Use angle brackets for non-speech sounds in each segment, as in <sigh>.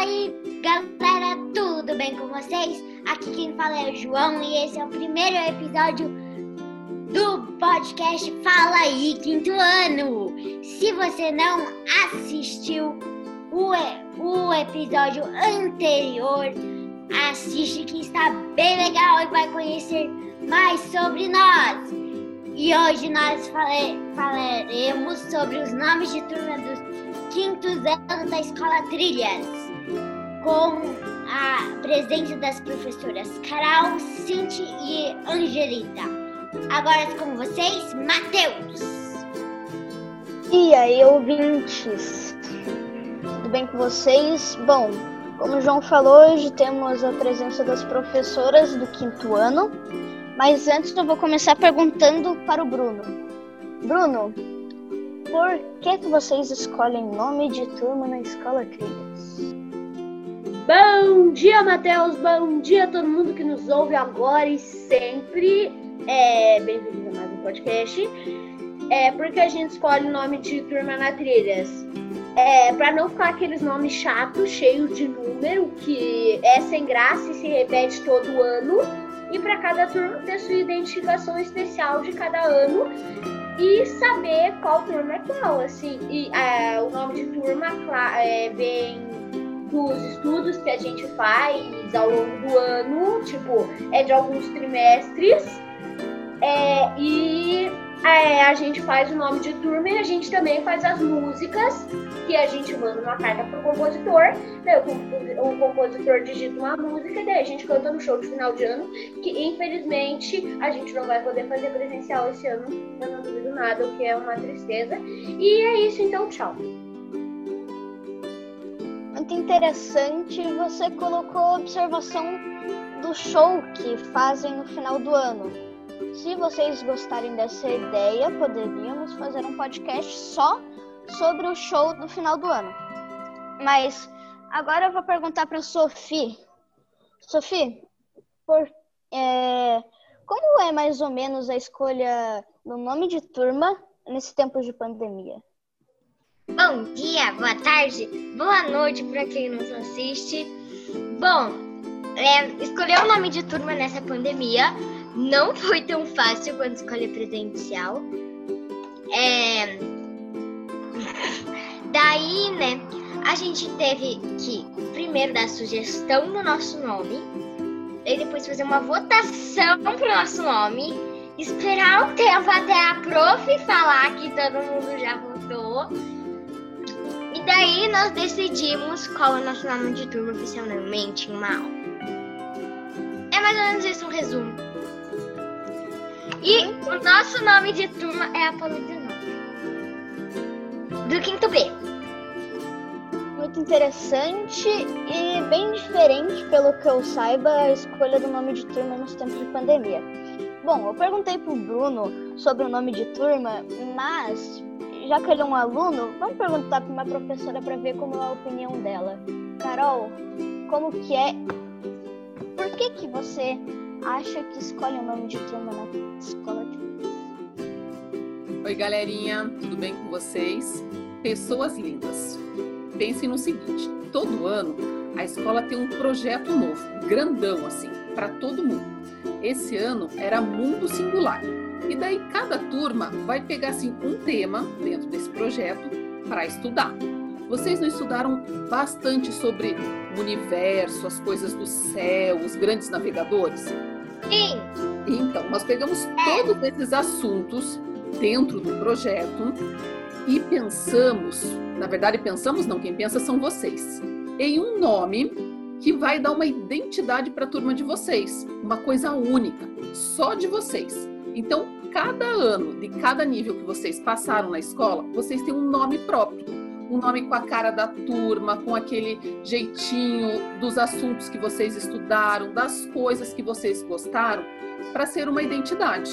aí, galera, tudo bem com vocês? Aqui quem fala é o João e esse é o primeiro episódio do podcast Fala aí, quinto ano. Se você não assistiu o, o episódio anterior, assiste que está bem legal e vai conhecer mais sobre nós. E hoje nós fale, falaremos sobre os nomes de turma dos quintos anos da Escola Trilhas, com a presença das professoras Carol, Cinti e Angelita. Agora com vocês, Matheus. E aí, ouvintes? Tudo bem com vocês? Bom, como o João falou, hoje temos a presença das professoras do quinto ano. Mas antes eu vou começar perguntando para o Bruno. Bruno, por que, que vocês escolhem nome de turma na escola Trilhas? Bom dia, Matheus. Bom dia a todo mundo que nos ouve agora e sempre. É, Bem-vindo a mais um podcast. É, por que a gente escolhe o nome de turma na Trilhas? É, para não ficar aqueles nomes chatos, cheios de número, que é sem graça e se repete todo ano. E para cada turma ter sua identificação especial de cada ano e saber qual turma é qual, assim. E é, o nome de turma é, vem dos estudos que a gente faz ao longo do ano, tipo, é de alguns trimestres. É, e é, a gente faz o nome de turma e a gente também faz as músicas que a gente manda uma carta pro compositor, daí o, o compositor digita uma música e daí a gente canta no show de final de ano, que infelizmente a gente não vai poder fazer presencial esse ano, eu não duvido nada, o que é uma tristeza. E é isso, então tchau. Muito interessante, você colocou observação do show que fazem no final do ano. Se vocês gostarem dessa ideia, poderíamos fazer um podcast só sobre o show do final do ano. Mas agora eu vou perguntar para Sophie. Sophie, por, é, como é mais ou menos a escolha do nome de turma nesse tempo de pandemia? Bom dia, boa tarde, boa noite para quem nos assiste. Bom, é, escolher o nome de turma nessa pandemia não <laughs> foi tão fácil quando escolhi presencial. É... Daí, né, a gente teve que primeiro dar sugestão do nosso nome, e depois fazer uma votação pro nosso nome, esperar um tempo até a prof falar que todo mundo já votou. E daí nós decidimos qual é o nosso nome de turma oficialmente em aula. É mais ou menos isso um resumo. E o nosso nome de turma é Apolo 19. Do quinto B. Muito interessante e bem diferente, pelo que eu saiba, a escolha do nome de turma nos tempos de pandemia. Bom, eu perguntei pro Bruno sobre o nome de turma, mas já que ele é um aluno, vamos perguntar para uma professora para ver como é a opinião dela. Carol, como que é? Por que que você acha que escolhe o nome de turma na escola de Oi, galerinha, tudo bem com vocês? Pessoas lindas. Pensem no seguinte: todo ano a escola tem um projeto novo, grandão assim, para todo mundo. Esse ano era Mundo Singular. E daí cada turma vai pegar assim um tema dentro desse projeto para estudar. Vocês não estudaram bastante sobre o universo, as coisas do céu, os grandes navegadores? Sim. Então, nós pegamos todos esses assuntos dentro do projeto e pensamos, na verdade pensamos não, quem pensa são vocês, em um nome que vai dar uma identidade para a turma de vocês, uma coisa única, só de vocês. Então, cada ano, de cada nível que vocês passaram na escola, vocês têm um nome próprio um nome com a cara da turma, com aquele jeitinho dos assuntos que vocês estudaram, das coisas que vocês gostaram, para ser uma identidade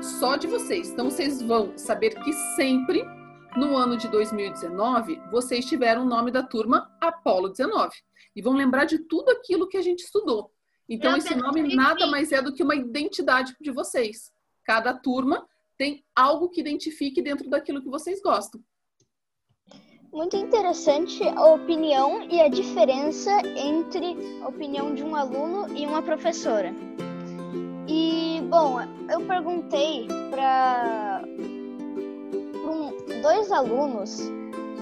só de vocês. Então vocês vão saber que sempre no ano de 2019 vocês tiveram o nome da turma Apolo 19 e vão lembrar de tudo aquilo que a gente estudou. Então esse nome nada mais é do que uma identidade de vocês. Cada turma tem algo que identifique dentro daquilo que vocês gostam. Muito interessante a opinião e a diferença entre a opinião de um aluno e uma professora. E, bom, eu perguntei para dois alunos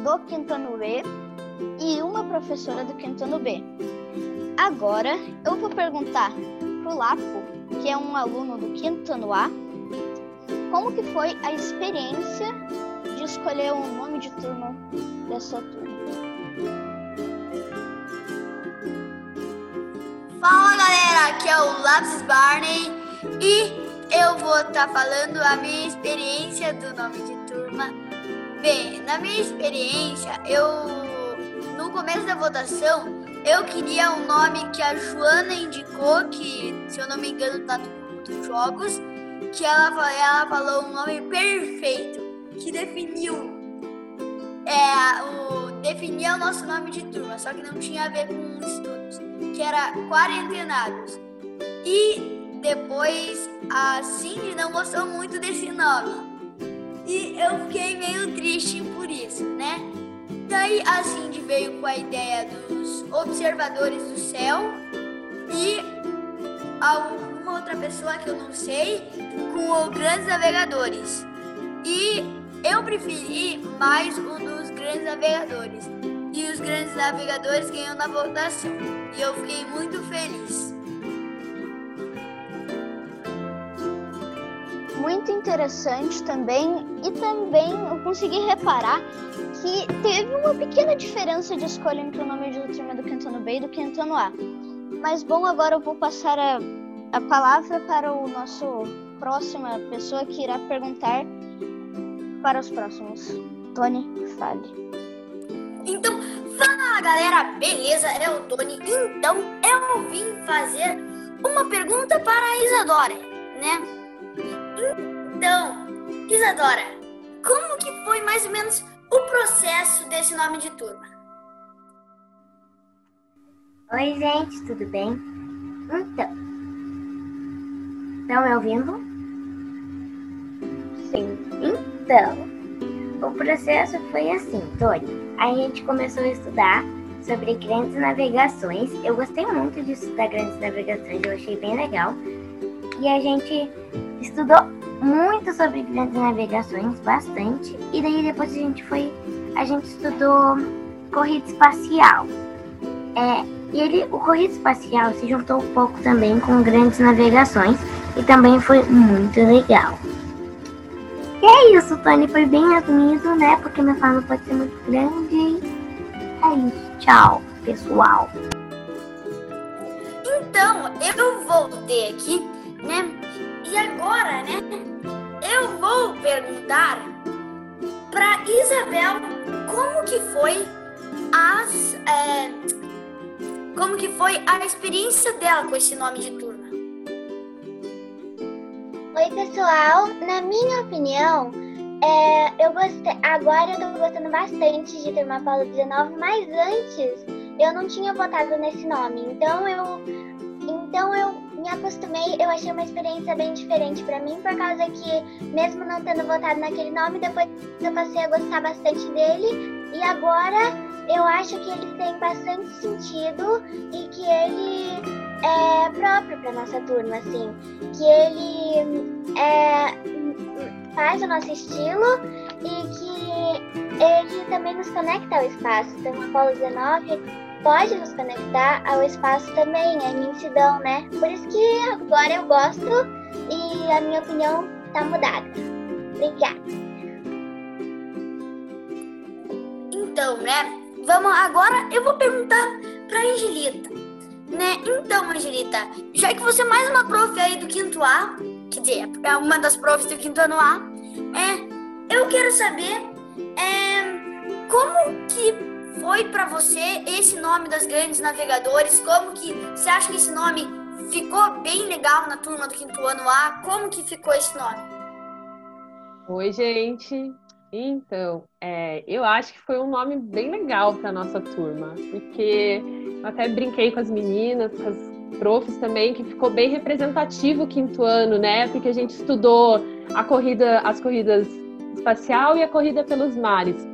do Quintano B e uma professora do Quintano B. Agora eu vou perguntar pro Lapo, que é um aluno do Quintano A, como que foi a experiência de escolher o nome de turma dessa turma. Fala galera, aqui é o Lápis Barney e eu vou estar tá falando a minha experiência do nome de. Bem, na minha experiência, eu no começo da votação eu queria um nome que a Joana indicou, que se eu não me engano tá no dos jogos, que ela, ela falou um nome perfeito, que definiu é, o, definia o nosso nome de turma, só que não tinha a ver com estudos, que era quarentenados. E depois a Cindy não gostou muito desse nome. E eu fiquei meio triste por isso, né? Daí a Cindy veio com a ideia dos observadores do céu e alguma outra pessoa que eu não sei com os grandes navegadores. E eu preferi mais o dos grandes navegadores. E os grandes navegadores ganham na votação. E eu fiquei muito feliz. Muito interessante também. E também eu consegui reparar que teve uma pequena diferença de escolha entre o nome de turma do Cantano B e do Cantano A. Mas bom, agora eu vou passar a, a palavra para o nosso próxima pessoa que irá perguntar para os próximos. Tony, fale. Então, fala galera, beleza? É o Tony. Então, eu vim fazer uma pergunta para a Isadora, né? Então, Isadora, como que foi mais ou menos o processo desse nome de turma? Oi, gente, tudo bem? Então, estão me ouvindo? Sim. Então, o processo foi assim, Tony. A gente começou a estudar sobre grandes navegações. Eu gostei muito de estudar grandes navegações, eu achei bem legal. E a gente estudou muito sobre grandes navegações, bastante. E daí depois a gente foi, a gente estudou corrida espacial. É, e ele, o corrida espacial se juntou um pouco também com grandes navegações e também foi muito legal. E é isso, Tony foi bem resumido, né? Porque minha fala pode ser muito grande. É isso, tchau, pessoal. Então, eu voltei aqui, né? E agora, né? Eu vou perguntar para Isabel como que foi as é, como que foi a experiência dela com esse nome de turma. Oi, pessoal. Na minha opinião, é, eu gostei. Agora eu tô gostando bastante de Turma Paulo 19, mas antes eu não tinha votado nesse nome. Então eu, então eu me acostumei. Eu achei uma experiência bem diferente para mim, por causa que, mesmo não tendo votado naquele nome, depois eu passei a gostar bastante dele. E agora eu acho que ele tem bastante sentido e que ele é próprio para nossa turma, assim, que ele é, faz o nosso estilo e que ele também nos conecta ao espaço. Então, o Apolo 19 pode nos conectar ao espaço também, é imensidão, né? Por isso que agora eu gosto e a minha opinião tá mudada. Obrigada. Então, né? Vamos agora eu vou perguntar para Angelita né? Então, Angelita, já que você é mais uma prof aí do quinto A, quer dizer, é uma das profs do quinto ano A, é, eu quero saber é, como que foi para você esse nome das grandes navegadores, como que você acha que esse nome ficou bem legal na turma do quinto ano A, como que ficou esse nome? Oi, gente. Então, é, eu acho que foi um nome bem legal para nossa turma, porque eu até brinquei com as meninas, com as profs também, que ficou bem representativo o quinto ano, né? Porque a gente estudou a corrida, as corridas espacial e a corrida pelos mares.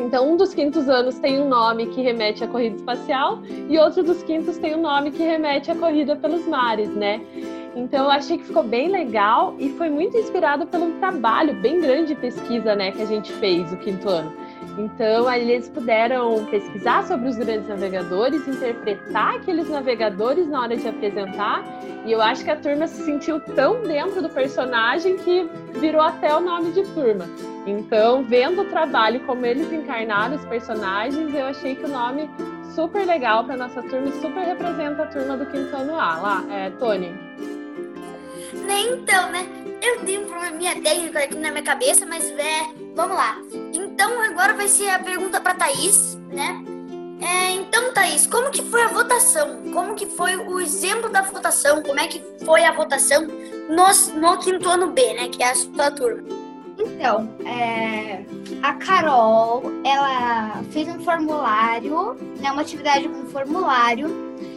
Então, um dos quintos anos tem um nome que remete à corrida espacial e outro dos quintos tem um nome que remete à corrida pelos mares, né? Então, eu achei que ficou bem legal e foi muito inspirado pelo trabalho bem grande de pesquisa, né, que a gente fez o quinto ano. Então, eles puderam pesquisar sobre os grandes navegadores, interpretar aqueles navegadores na hora de apresentar, e eu acho que a turma se sentiu tão dentro do personagem que virou até o nome de turma. Então, vendo o trabalho como eles encarnaram os personagens, eu achei que o nome super legal para nossa turma e super representa a turma do quinto ano A. Lá, é, Tony. Então, né? Eu tenho um probleminha técnico aqui na minha cabeça, mas é, vamos lá. Então agora vai ser a pergunta para Thaís, né? É, então, Thaís, como que foi a votação? Como que foi o exemplo da votação? Como é que foi a votação no, no quinto ano B, né? Que é a sua turma. Então, é, a Carol, ela fez um formulário, né, uma atividade com um formulário,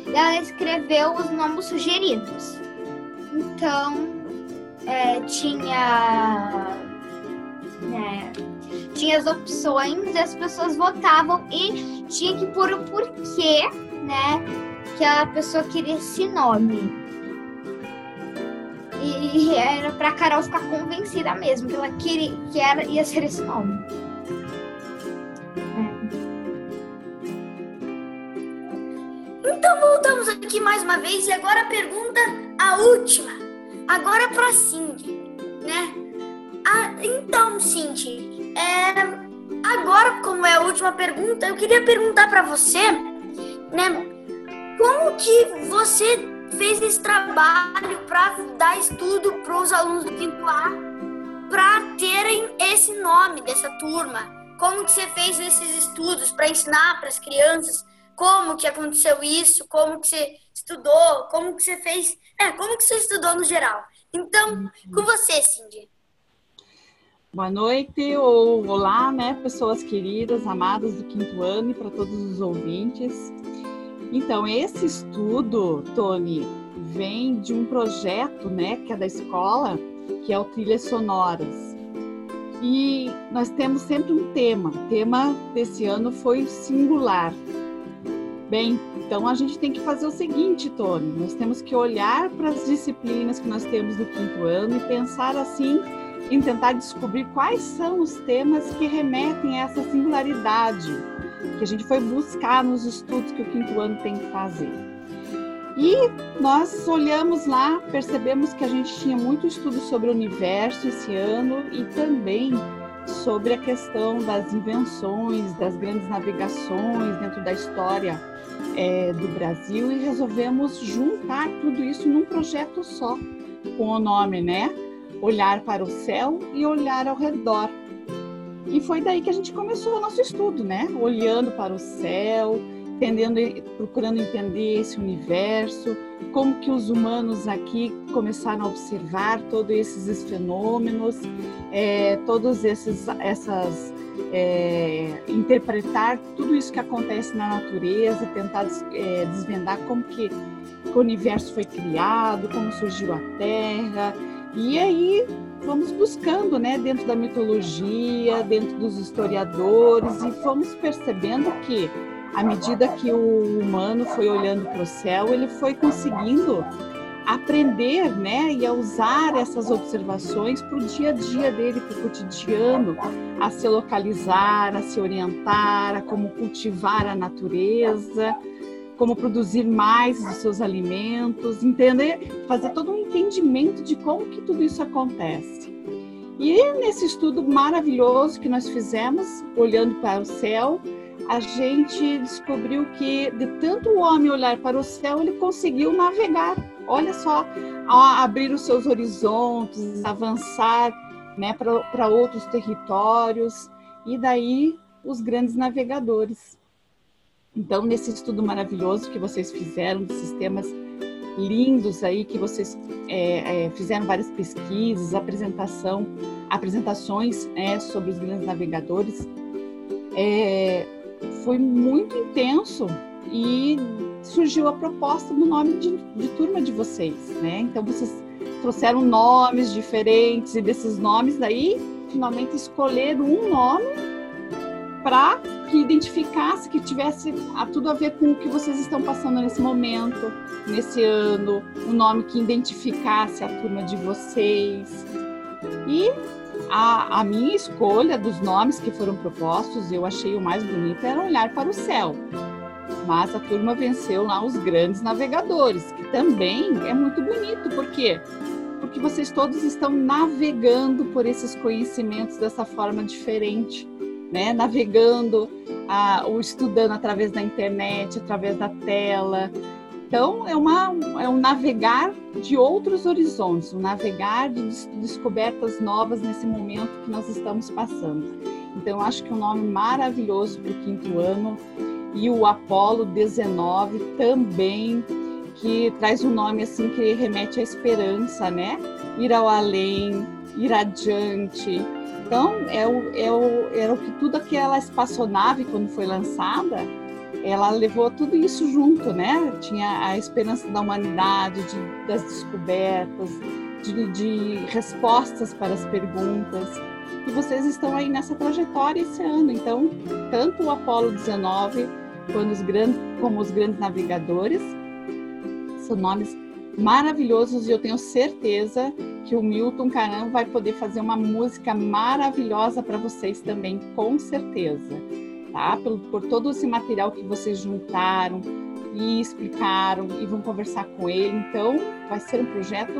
e ela escreveu os nomes sugeridos. Então, é, tinha, tinha as opções e as pessoas votavam e tinha que pôr o porquê, né, que a pessoa queria esse nome. E era pra Carol ficar convencida mesmo que ela queria que era, ia ser esse nome. Então voltamos aqui mais uma vez e agora a pergunta, a última. Agora para Cindy, né? Ah, então, Cindy, é, agora como é a última pergunta, eu queria perguntar para você, né? Como que você fez esse trabalho para dar estudo para os alunos do quinto A para terem esse nome dessa turma? Como que você fez esses estudos para ensinar para as crianças? como que aconteceu isso, como que você estudou, como que você fez, é, como que você estudou no geral. Então, com você, Cindy. Boa noite ou olá, né, pessoas queridas, amadas do quinto ano e para todos os ouvintes. Então, esse estudo, Tony, vem de um projeto, né, que é da escola, que é o Trilhas Sonoras. E nós temos sempre um tema. O tema desse ano foi singular, Bem, então a gente tem que fazer o seguinte, Tony: nós temos que olhar para as disciplinas que nós temos no quinto ano e pensar assim em tentar descobrir quais são os temas que remetem a essa singularidade que a gente foi buscar nos estudos que o quinto ano tem que fazer. E nós olhamos lá, percebemos que a gente tinha muito estudo sobre o universo esse ano e também sobre a questão das invenções, das grandes navegações dentro da história é, do Brasil e resolvemos juntar tudo isso num projeto só, com o nome, né? Olhar para o céu e olhar ao redor. E foi daí que a gente começou o nosso estudo, né? Olhando para o céu, entendendo, procurando entender esse universo, como que os humanos aqui começaram a observar todos esses fenômenos, é, todos esses essas é, interpretar tudo isso que acontece na natureza, tentar é, desvendar como que, que o universo foi criado, como surgiu a Terra, e aí vamos buscando, né, dentro da mitologia, dentro dos historiadores, e fomos percebendo que à medida que o humano foi olhando para o céu, ele foi conseguindo aprender né, e a usar essas observações para o dia a dia dele, para o cotidiano, a se localizar, a se orientar, a como cultivar a natureza, como produzir mais dos seus alimentos, entender, fazer todo um entendimento de como que tudo isso acontece. E nesse estudo maravilhoso que nós fizemos, olhando para o céu, a gente descobriu que de tanto o homem olhar para o céu, ele conseguiu navegar. Olha só, abrir os seus horizontes, avançar né, para outros territórios, e daí os grandes navegadores. Então, nesse estudo maravilhoso que vocês fizeram, de sistemas lindos aí, que vocês é, é, fizeram várias pesquisas, apresentação, apresentações é, sobre os grandes navegadores, é, foi muito intenso e surgiu a proposta do nome de, de turma de vocês, né? Então vocês trouxeram nomes diferentes e desses nomes aí finalmente escolheram um nome para que identificasse, que tivesse a, tudo a ver com o que vocês estão passando nesse momento, nesse ano, um nome que identificasse a turma de vocês. E a, a minha escolha dos nomes que foram propostos, eu achei o mais bonito era olhar para o céu. Mas a turma venceu lá os grandes navegadores, que também é muito bonito, por quê? Porque vocês todos estão navegando por esses conhecimentos dessa forma diferente né? Navegando a, ou estudando através da internet, através da tela. Então, é, uma, é um navegar de outros horizontes, um navegar de des descobertas novas nesse momento que nós estamos passando. Então, acho que é um nome maravilhoso para o quinto ano. E o Apolo 19 também, que traz um nome assim que remete à esperança, né? Ir ao além, ir adiante, então, é o, é o, era o que tudo aquela espaçonave, quando foi lançada, ela levou tudo isso junto, né? Tinha a esperança da humanidade, de, das descobertas, de, de respostas para as perguntas. E vocês estão aí nessa trajetória esse ano. Então, tanto o Apolo 19 quanto os grandes, como os grandes navegadores são nomes maravilhosos e eu tenho certeza que o Milton Caram vai poder fazer uma música maravilhosa para vocês também, com certeza, tá? Por, por todo esse material que vocês juntaram e explicaram e vão conversar com ele. Então, vai ser um projeto,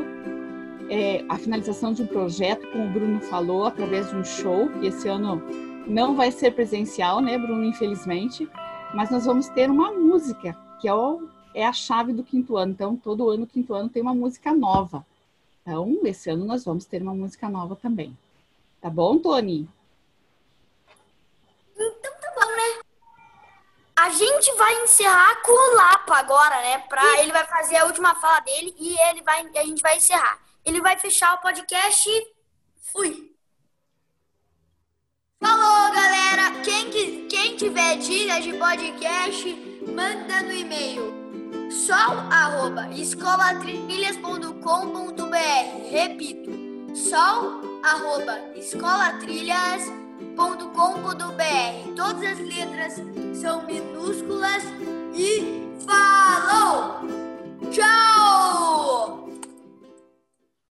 é, a finalização de um projeto, como o Bruno falou, através de um show, que esse ano não vai ser presencial, né, Bruno, infelizmente, mas nós vamos ter uma música, que é o é a chave do quinto ano. Então, todo ano, quinto ano, tem uma música nova. Então, esse ano nós vamos ter uma música nova também. Tá bom, Tony? Então tá bom, né? A gente vai encerrar com o Lapa agora, né? Pra, ele vai fazer a última fala dele e ele vai, a gente vai encerrar. Ele vai fechar o podcast e fui. Falou, galera! Quem, quem tiver dicas de podcast, manda no e-mail sol@escolatrilhas.com.br. Repito, sol@escolatrilhas.com.br. Todas as letras são minúsculas e falou. Tchau.